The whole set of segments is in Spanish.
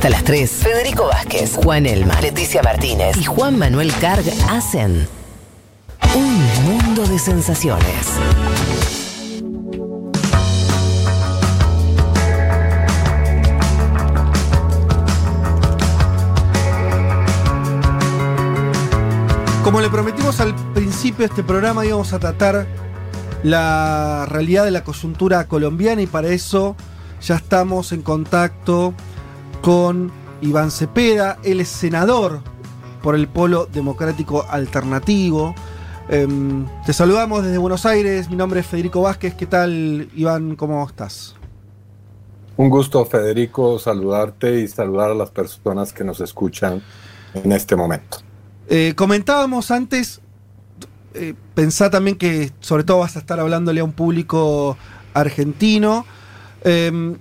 Hasta las 3, Federico Vázquez, Juan Elma, Leticia Martínez y Juan Manuel Carg hacen un mundo de sensaciones. Como le prometimos al principio de este programa, íbamos a tratar la realidad de la coyuntura colombiana y para eso ya estamos en contacto con Iván Cepeda, él es senador por el Polo Democrático Alternativo. Em, te saludamos desde Buenos Aires, mi nombre es Federico Vázquez, ¿qué tal Iván? ¿Cómo estás? Un gusto Federico saludarte y saludar a las personas que nos escuchan en este momento. Eh, comentábamos antes, eh, pensá también que sobre todo vas a estar hablándole a un público argentino, em,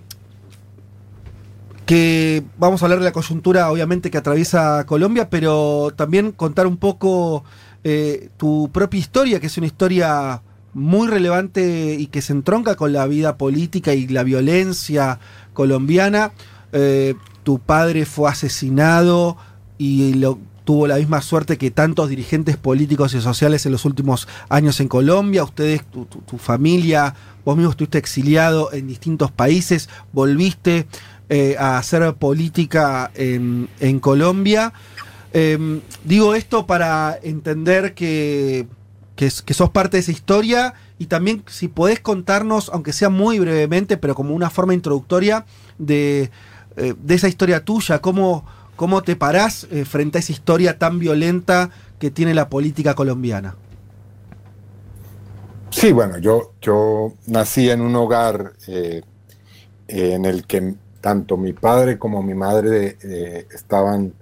que vamos a hablar de la coyuntura obviamente que atraviesa Colombia, pero también contar un poco eh, tu propia historia, que es una historia muy relevante y que se entronca con la vida política y la violencia colombiana. tu padre fue asesinado y lo, tuvo la misma suerte que tantos dirigentes políticos y sociales en los últimos años en Colombia. Ustedes, tu, familia, vos mismo estuviste exiliado en distintos países, volviste eh, a hacer política en, Colombia. Em, digo esto para entender que, que, sos parte de esa historia y también si podés contarnos, aunque sea muy brevemente, pero como una forma introductoria, de, eh, de esa historia tuya, cómo ¿Cómo te parás eh, frente a esa historia tan violenta que tiene la política colombiana? Sí, bueno, yo, yo nací en un hogar en el que tanto mi padre como mi madre eh, estaban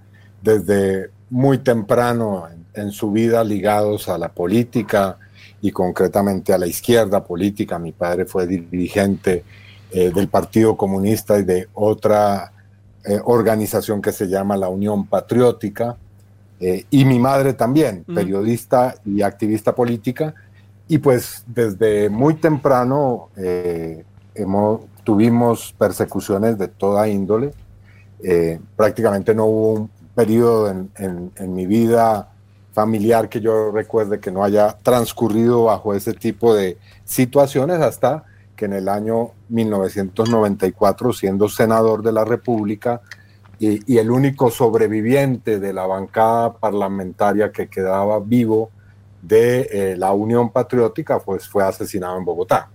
desde muy temprano en, su vida ligados a la política y concretamente a la izquierda política. Mi padre fue dirigente del Partido Comunista y de otra eh, organización que se llama la Unión Patriótica, eh, y mi madre también, periodista y activista política, y pues desde muy temprano eh, hemos, tuvimos persecuciones de toda índole. prácticamente no hubo un periodo en, en, mi vida familiar que yo recuerde que no haya transcurrido bajo ese tipo de situaciones hasta que en el año 1994, siendo senador de la República y, el único sobreviviente de la bancada parlamentaria que quedaba vivo de eh, la Unión Patriótica, pues fue asesinado en Bogotá.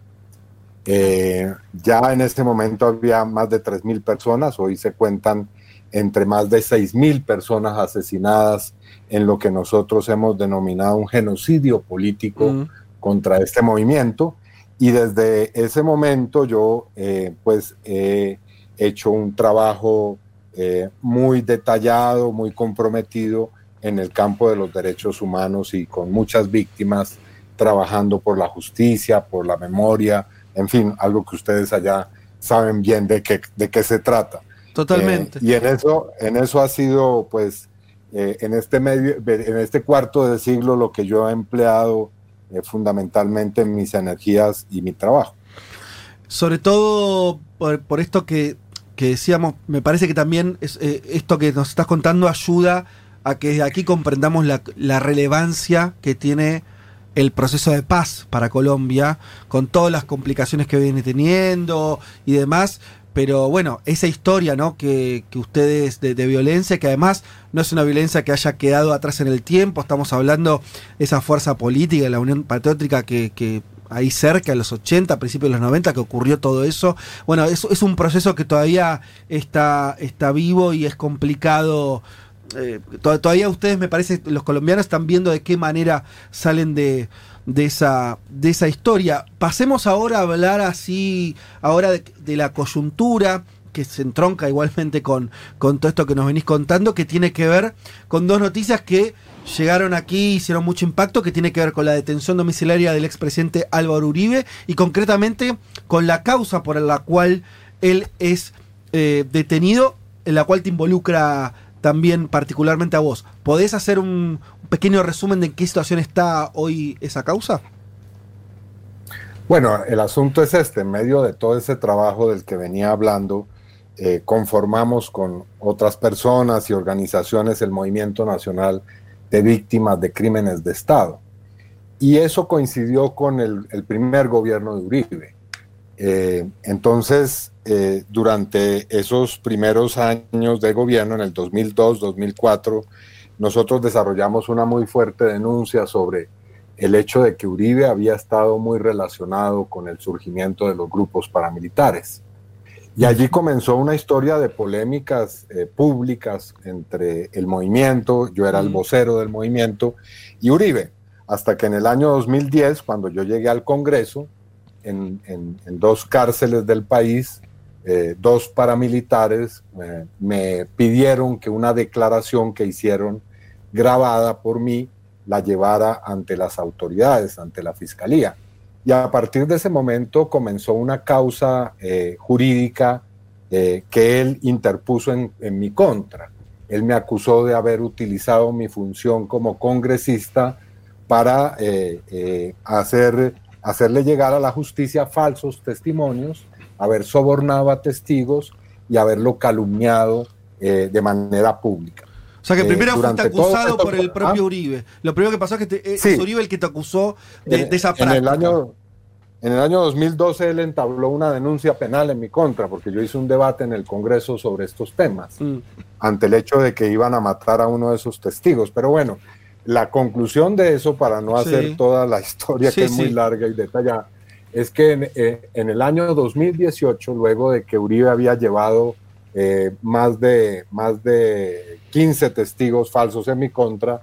Eh, ya en este momento había más de 3.000 personas, hoy se cuentan entre más de 6.000 personas asesinadas en lo que nosotros hemos denominado un genocidio político contra este movimiento. Y desde ese momento yo eh, pues he hecho un trabajo eh, muy detallado, muy comprometido en el campo de los derechos humanos y con muchas víctimas trabajando por la justicia, por la memoria, en fin, algo que ustedes allá saben bien de qué, de qué se trata. Totalmente. Eh, y en eso, en eso ha sido, pues, en este medio, en este cuarto de siglo, lo que yo he empleado eh, fundamentalmente mis energías y mi trabajo. Sobre todo por, esto que, decíamos, me parece que también es, eh, esto que nos estás contando ayuda a que aquí comprendamos la, la relevancia que tiene el proceso de paz para Colombia, con todas las complicaciones que viene teniendo y demás, pero bueno, esa historia, ¿no? Que, ustedes de, violencia, que además no es una violencia que haya quedado atrás en el tiempo, estamos hablando de esa fuerza política, la Unión Patriótica que, ahí cerca, en los 80, principios de los 90, que ocurrió todo eso. Bueno, es, es un proceso que todavía está, está vivo y es complicado. Eh, todavía ustedes, me parece, los colombianos están viendo de qué manera salen de, de esa, de esa historia. Pasemos ahora a hablar así, ahora de, la coyuntura que se entronca igualmente con, con todo esto que nos venís contando, que tiene que ver con dos noticias que llegaron aquí, hicieron mucho impacto, que tiene que ver con la detención domiciliaria del expresidente Álvaro Uribe y concretamente con la causa por la cual él es eh, detenido, en la cual te involucra también particularmente a vos. ¿Podés hacer un pequeño resumen de en qué situación está hoy esa causa? Bueno, el asunto es este, en medio de todo ese trabajo del que venía hablando, eh, conformamos con otras personas y organizaciones el Movimiento Nacional de Víctimas de Crímenes de Estado. Y eso coincidió con el, primer gobierno de Uribe. Eh, entonces, eh, durante esos primeros años de gobierno, en el 2002, 2004, nosotros desarrollamos una muy fuerte denuncia sobre el hecho de que Uribe había estado muy relacionado con el surgimiento de los grupos paramilitares. Y allí comenzó una historia de polémicas eh, públicas entre el movimiento, yo era el vocero del movimiento, y Uribe, hasta que en el año 2010, cuando yo llegué al Congreso, en, dos cárceles del país, eh, dos paramilitares eh, me pidieron que una declaración que hicieron grabada por mí la llevara ante las autoridades, ante la fiscalía. Y a partir de ese momento comenzó una causa eh, jurídica eh, que él interpuso en, mi contra. Él me acusó de haber utilizado mi función como congresista para eh, hacer, hacerle llegar a la justicia falsos testimonios, haber sobornado a testigos y haberlo calumniado de manera pública. O sea que primero fuiste acusado por el propio Uribe. Lo primero que pasó es que es Uribe el que te acusó de, esa práctica. En el, año, en el año 2012 él entabló una denuncia penal en mi contra, porque yo hice un debate en el Congreso sobre estos temas, mm. ante el hecho de que iban a matar a uno de esos testigos. Pero bueno, la conclusión de eso, para no hacer toda la historia que es muy larga y detallada, es que en, eh, en el año 2018, luego de que Uribe había llevado eh, más, de, más de 15 testigos falsos en mi contra,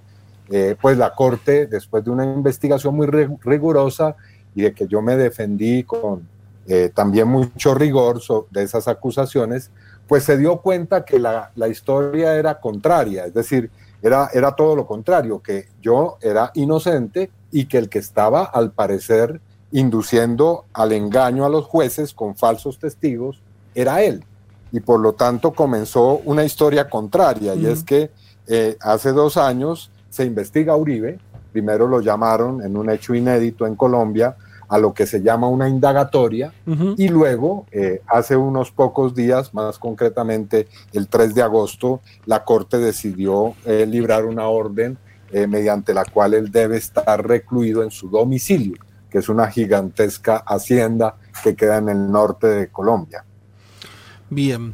eh, pues la Corte, después de una investigación muy rigurosa y de que yo me defendí con eh, también mucho rigor de esas acusaciones, pues se dio cuenta que la, la, historia era contraria, es decir, era, era todo lo contrario, que yo era inocente y que el que estaba, al parecer, induciendo al engaño a los jueces con falsos testigos, era él. Y por lo tanto comenzó una historia contraria y es que eh, hace dos años se investiga a Uribe, primero lo llamaron en un hecho inédito en Colombia a lo que se llama una indagatoria y luego eh, hace unos pocos días, más concretamente el 3 de agosto, la Corte decidió eh, librar una orden mediante la cual él debe estar recluido en su domicilio, que es una gigantesca hacienda que queda en el norte de Colombia. Bien.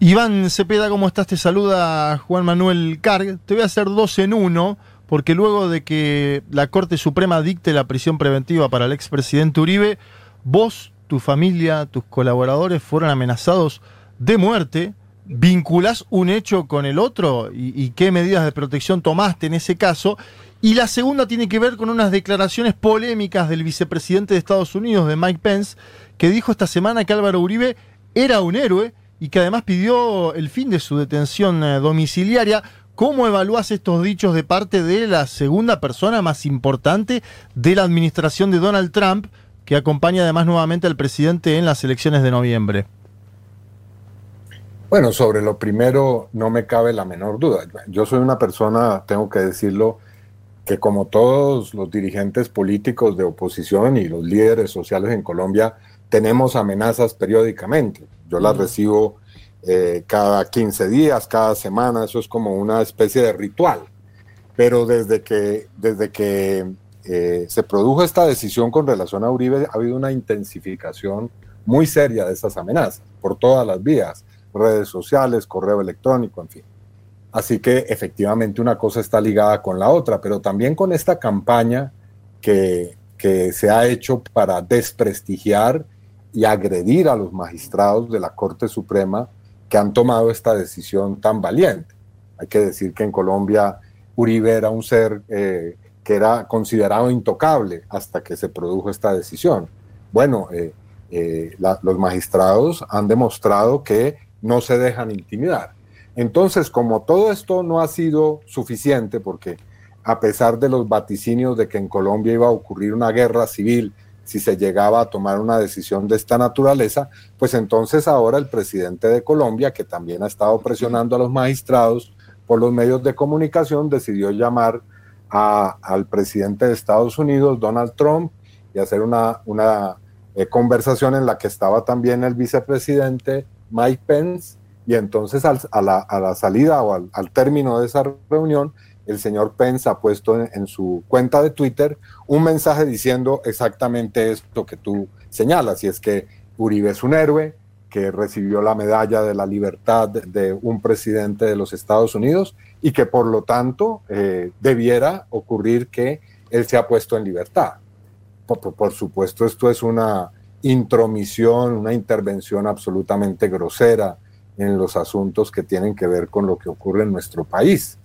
Iván Cepeda, ¿cómo estás? Te saluda Juan Manuel Carg. Te voy a hacer dos en uno, porque luego de que la Corte Suprema dicte la prisión preventiva para el expresidente Uribe, vos, tu familia, tus colaboradores fueron amenazados de muerte. ¿Vinculás un hecho con el otro? ¿Y, y qué medidas de protección tomaste en ese caso? Y la segunda tiene que ver con unas declaraciones polémicas del vicepresidente de Estados Unidos, de Mike Pence, que dijo esta semana que Álvaro Uribe era un héroe y que además pidió el fin de su detención eh, domiciliaria. ¿Cómo evalúas estos dichos de parte de la segunda persona más importante de la administración de Donald Trump, que acompaña además nuevamente al presidente en las elecciones de noviembre? Bueno, sobre lo primero no me cabe la menor duda. Yo soy una persona, tengo que decirlo, que como todos los dirigentes políticos de oposición y los líderes sociales en Colombia, tenemos amenazas periódicamente. Yo las recibo eh, cada 15 días, cada semana, eso es como una especie de ritual. Pero desde que, desde que eh, se produjo esta decisión con relación a Uribe, ha habido una intensificación muy seria de esas amenazas por todas las vías, redes sociales, correo electrónico, en fin. Así que efectivamente una cosa está ligada con la otra, pero también con esta campaña que, que se ha hecho para desprestigiar y agredir a los magistrados de la Corte Suprema que han tomado esta decisión tan valiente. Hay que decir que en Colombia Uribe era un ser eh, que era considerado intocable hasta que se produjo esta decisión. Bueno, eh, eh, los magistrados han demostrado que no se dejan intimidar. Entonces, como todo esto no ha sido suficiente, porque a pesar de los vaticinios de que en Colombia iba a ocurrir una guerra civil si se llegaba a tomar una decisión de esta naturaleza, pues entonces ahora el presidente de Colombia, que también ha estado presionando a los magistrados por los medios de comunicación, decidió llamar al presidente de Estados Unidos, Donald Trump, y hacer una, eh, conversación en la que estaba también el vicepresidente Mike Pence y entonces a, la, salida o al, término de esa reunión, el señor Pence ha puesto en, su cuenta de Twitter un mensaje diciendo exactamente esto que tú señalas, y es que Uribe es un héroe, que recibió la medalla de la libertad de un presidente de los Estados Unidos y que por lo tanto eh, debiera ocurrir que él se ha puesto en libertad. por, supuesto, esto es una intromisión, una intervención absolutamente grosera en los asuntos que tienen que ver con lo que ocurre en nuestro país.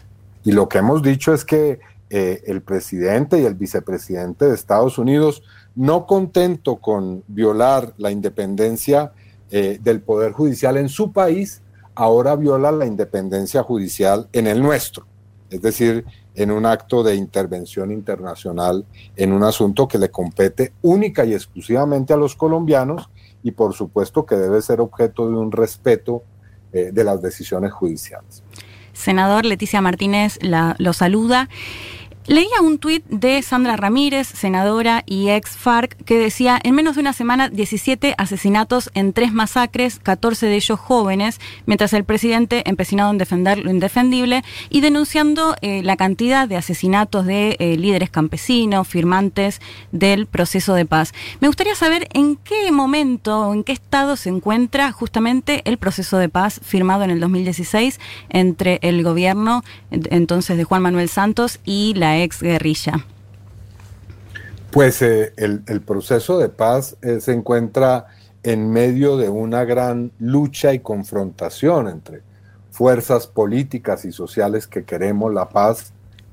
Y lo que hemos dicho es que eh, el presidente y el vicepresidente de Estados Unidos, no contento con violar la independencia eh, del Poder Judicial en su país, ahora viola la independencia judicial en el nuestro. Es decir, en un acto de intervención internacional en un asunto que le compete única y exclusivamente a los colombianos y por supuesto que debe ser objeto de un respeto eh, de las decisiones judiciales. Senador Leticia Martínez la, lo saluda. Leía un tuit de Sandra Ramírez, senadora y ex FARC, que decía, en menos de una semana 17 asesinatos en tres masacres, 14 de ellos jóvenes, mientras el presidente empecinado en defender lo indefendible y denunciando eh, la cantidad de asesinatos de eh, líderes campesinos, firmantes del proceso de paz. Me gustaría saber en qué momento o en qué estado se encuentra justamente el proceso de paz firmado en el 2016 entre el gobierno entonces de Juan Manuel Santos y la ex guerrilla? Pues eh, el, proceso de paz eh, se encuentra en medio de una gran lucha y confrontación entre fuerzas políticas y sociales que queremos la paz,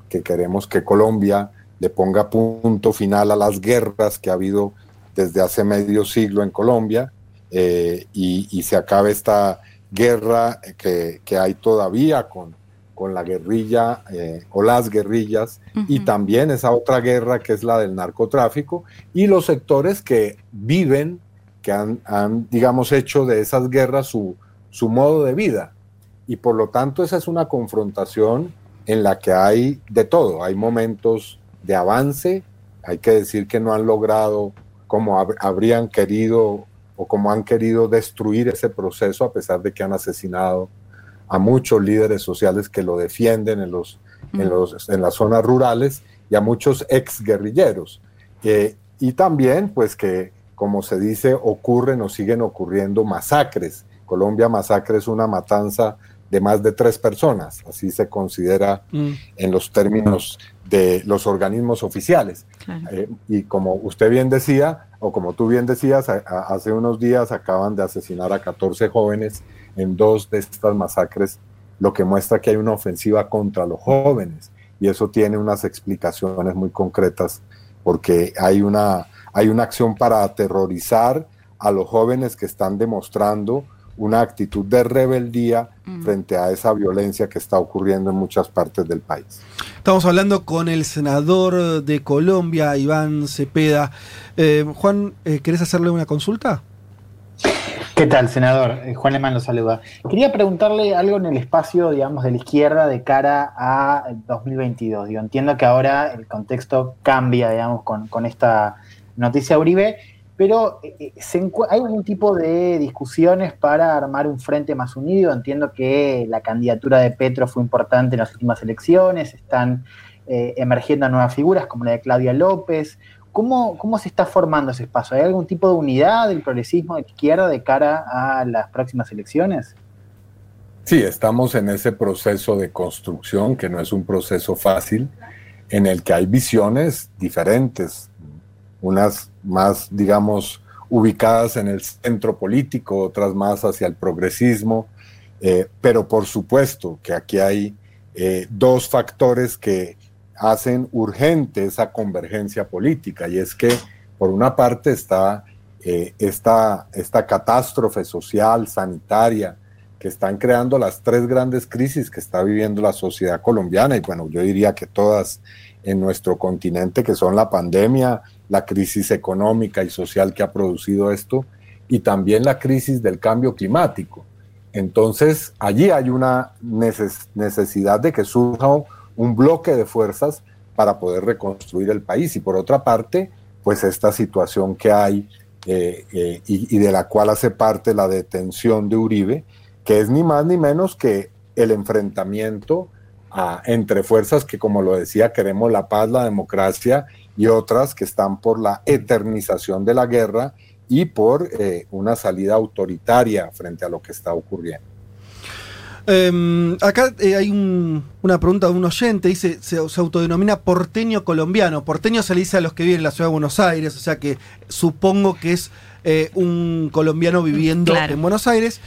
que queremos que Colombia le ponga punto final a las guerras que ha habido desde hace medio siglo en Colombia eh, y, se acabe esta guerra que, que hay todavía con con la guerrilla eh, o las guerrillas y también esa otra guerra que es la del narcotráfico y los sectores que viven, que han, digamos, hecho de esas guerras su, su modo de vida. Y por lo tanto esa es una confrontación en la que hay de todo, hay momentos de avance, hay que decir que no han logrado como habrían querido o como han querido destruir ese proceso a pesar de que han asesinado a muchos líderes sociales que lo defienden en, los, en, mm. los, en las zonas rurales y a muchos ex guerrilleros. y también, pues que, como se dice, ocurren o siguen ocurriendo masacres. Colombia masacre es una matanza de más de tres personas, así se considera mm. en los términos de los organismos oficiales. Eh, y como usted bien decía, o como tú bien decías, hace unos días acaban de asesinar a 14 jóvenes en dos de estas masacres, lo que muestra que hay una ofensiva contra los jóvenes. Y eso tiene unas explicaciones muy concretas, porque hay una, hay una acción para aterrorizar a los jóvenes que están demostrando una actitud de rebeldía mm. frente a esa violencia que está ocurriendo en muchas partes del país. Estamos hablando con el senador de Colombia, Iván Cepeda. Eh, Juan, eh, ¿querés hacerle una consulta? ¿Qué tal, senador? Eh, Juan Lemán lo saluda. Quería preguntarle algo en el espacio, digamos, de la izquierda de cara a 2022. Yo entiendo que ahora el contexto cambia, digamos, con, esta noticia Uribe, pero eh, eh, ¿hay algún tipo de discusiones para armar un frente más unido? Entiendo que la candidatura de Petro fue importante en las últimas elecciones, están emergiendo nuevas figuras como la de Claudia López. ¿Cómo, se está formando ese espacio? ¿Hay algún tipo de unidad del progresismo de izquierda de cara a las próximas elecciones? Sí, estamos en ese proceso de construcción, que no es un proceso fácil, en el que hay visiones diferentes, unas más, digamos, ubicadas en el centro político, otras más hacia el progresismo, eh, pero por supuesto que aquí hay eh, dos factores que hacen urgente esa convergencia política y es que por una parte está eh, esta, esta catástrofe social, sanitaria, que están creando las tres grandes crisis que está viviendo la sociedad colombiana y bueno, yo diría que todas en nuestro continente, que son la pandemia, la crisis económica y social que ha producido esto y también la crisis del cambio climático. Entonces, allí hay una necesidad de que surja un bloque de fuerzas para poder reconstruir el país. Y por otra parte, pues esta situación que hay eh, eh, y, de la cual hace parte la detención de Uribe, que es ni más ni menos que el enfrentamiento entre fuerzas que, como lo decía, queremos la paz, la democracia y otras que están por la eternización de la guerra y por eh, una salida autoritaria frente a lo que está ocurriendo. Em, acá eh, hay una pregunta de un oyente, dice, se, autodenomina porteño colombiano. Porteño se le dice a los que viven en la ciudad de Buenos Aires, o sea que supongo que es eh, un colombiano viviendo en Buenos Aires.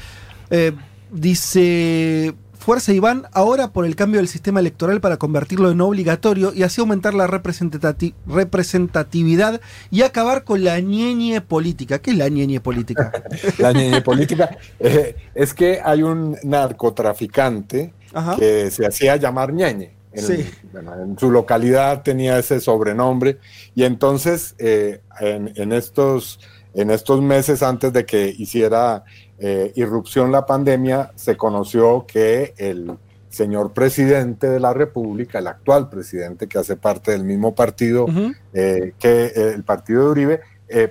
dice, Fuerza Iván ahora por el cambio del sistema electoral para convertirlo en obligatorio y así aumentar la representatividad y acabar con la ñeñe política. ¿Qué es la ñeñe política? la ñeñe política eh, es que hay un narcotraficante que se hacía llamar ñeñe. En, su localidad tenía ese sobrenombre y entonces eh, en, estos, en estos meses antes de que hiciera eh, irrupción la pandemia, se conoció que el señor presidente de la República, el actual presidente que hace parte del mismo partido eh, que eh, el partido de Uribe,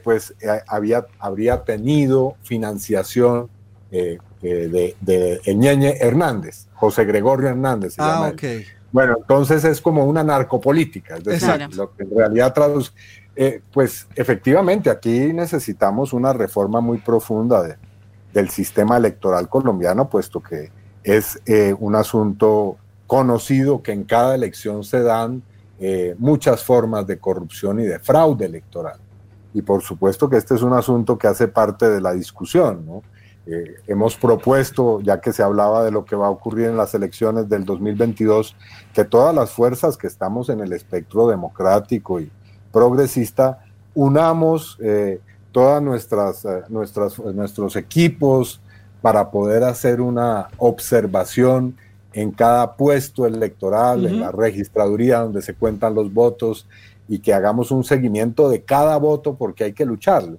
pues había, habría tenido financiación de, de Ñeñe Hernández, José Gregorio Hernández. ah, Bueno, entonces es como una narcopolítica, es decir, lo que en realidad traduce. pues efectivamente, aquí necesitamos una reforma muy profunda de, del sistema electoral colombiano, puesto que es eh, un asunto conocido que en cada elección se dan eh, muchas formas de corrupción y de fraude electoral. Y por supuesto que este es un asunto que hace parte de la discusión. Eh, hemos propuesto, ya que se hablaba de lo que va a ocurrir en las elecciones del 2022, que todas las fuerzas que estamos en el espectro democrático y progresista unamos todas nuestras, eh, nuestras, nuestros equipos para poder hacer una observación en cada puesto electoral, en la registraduría donde se cuentan los votos y que hagamos un seguimiento de cada voto porque hay que lucharlo,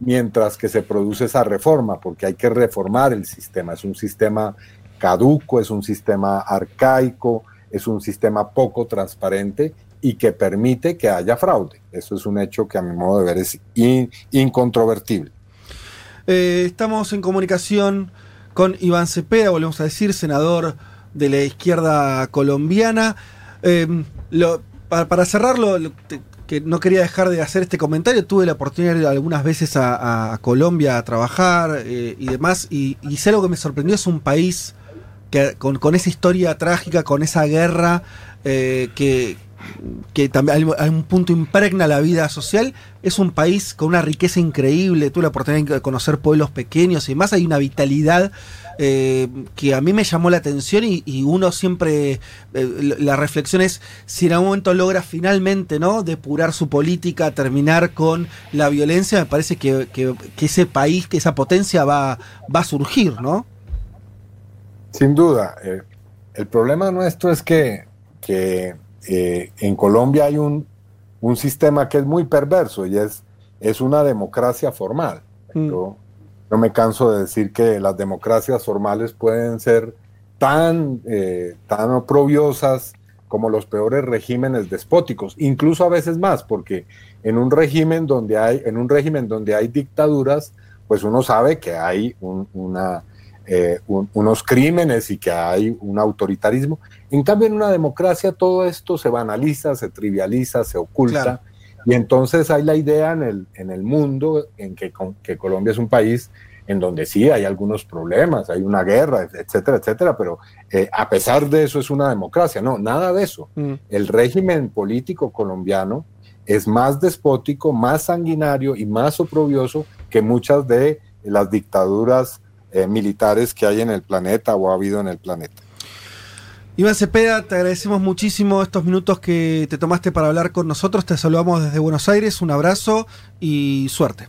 mientras que se produce esa reforma, porque hay que reformar el sistema. Es un sistema caduco, es un sistema arcaico, es un sistema poco transparente y que permite que haya fraude. Eso es un hecho que a mi modo de ver es incontrovertible. Eh, estamos en comunicación con Iván Cepeda, volvemos a decir, senador de la izquierda colombiana. Em, para, cerrarlo, que no quería dejar de hacer este comentario, tuve la oportunidad de ir algunas veces a, Colombia a trabajar eh, y demás, y, y algo que me sorprendió, es un país que, con, esa historia trágica, con esa guerra eh, que, que también hay un punto impregna la vida social, es un país con una riqueza increíble, tuve la oportunidad de conocer pueblos pequeños y más, hay una vitalidad eh, que a mí me llamó la atención y, uno siempre, eh, la reflexión es si en algún momento logra finalmente ¿no? depurar su política, terminar con la violencia, me parece que, ese país, que esa potencia va, va a surgir, ¿no? Sin duda. Eh, el problema nuestro es que, que eh, en Colombia hay un, sistema que es muy perverso y es, es una democracia formal. Mm. Yo, me canso de decir que las democracias formales pueden ser tan, eh, tan oprobiosas como los peores regímenes despóticos, incluso a veces más, porque en un régimen donde hay, en un régimen donde hay dictaduras, pues uno sabe que hay una, eh, unos crímenes y que hay un autoritarismo. En cambio, en una democracia todo esto se banaliza, se trivializa, se oculta. Y entonces hay la idea en el, en el mundo en que, que, Colombia es un país en donde sí hay algunos problemas, hay una guerra, etcétera, etcétera, pero eh, a pesar de eso es una democracia. No, nada de eso. Mm. El régimen político colombiano es más despótico, más sanguinario y más oprobioso que muchas de las dictaduras eh, militares que hay en el planeta o ha habido en el planeta. Iván Cepeda, te agradecemos muchísimo estos minutos que te tomaste para hablar con nosotros. Te saludamos desde Buenos Aires. Un abrazo y suerte.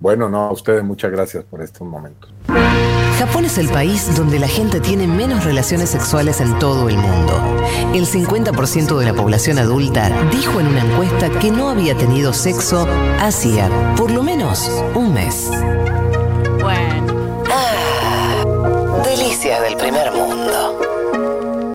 Bueno, no, a ustedes muchas gracias por estos momentos. Japón es el país donde la gente tiene menos relaciones sexuales en todo el mundo. El 50% de la población adulta dijo en una encuesta que no había tenido sexo hacía por lo menos un mes. Del primer mundo.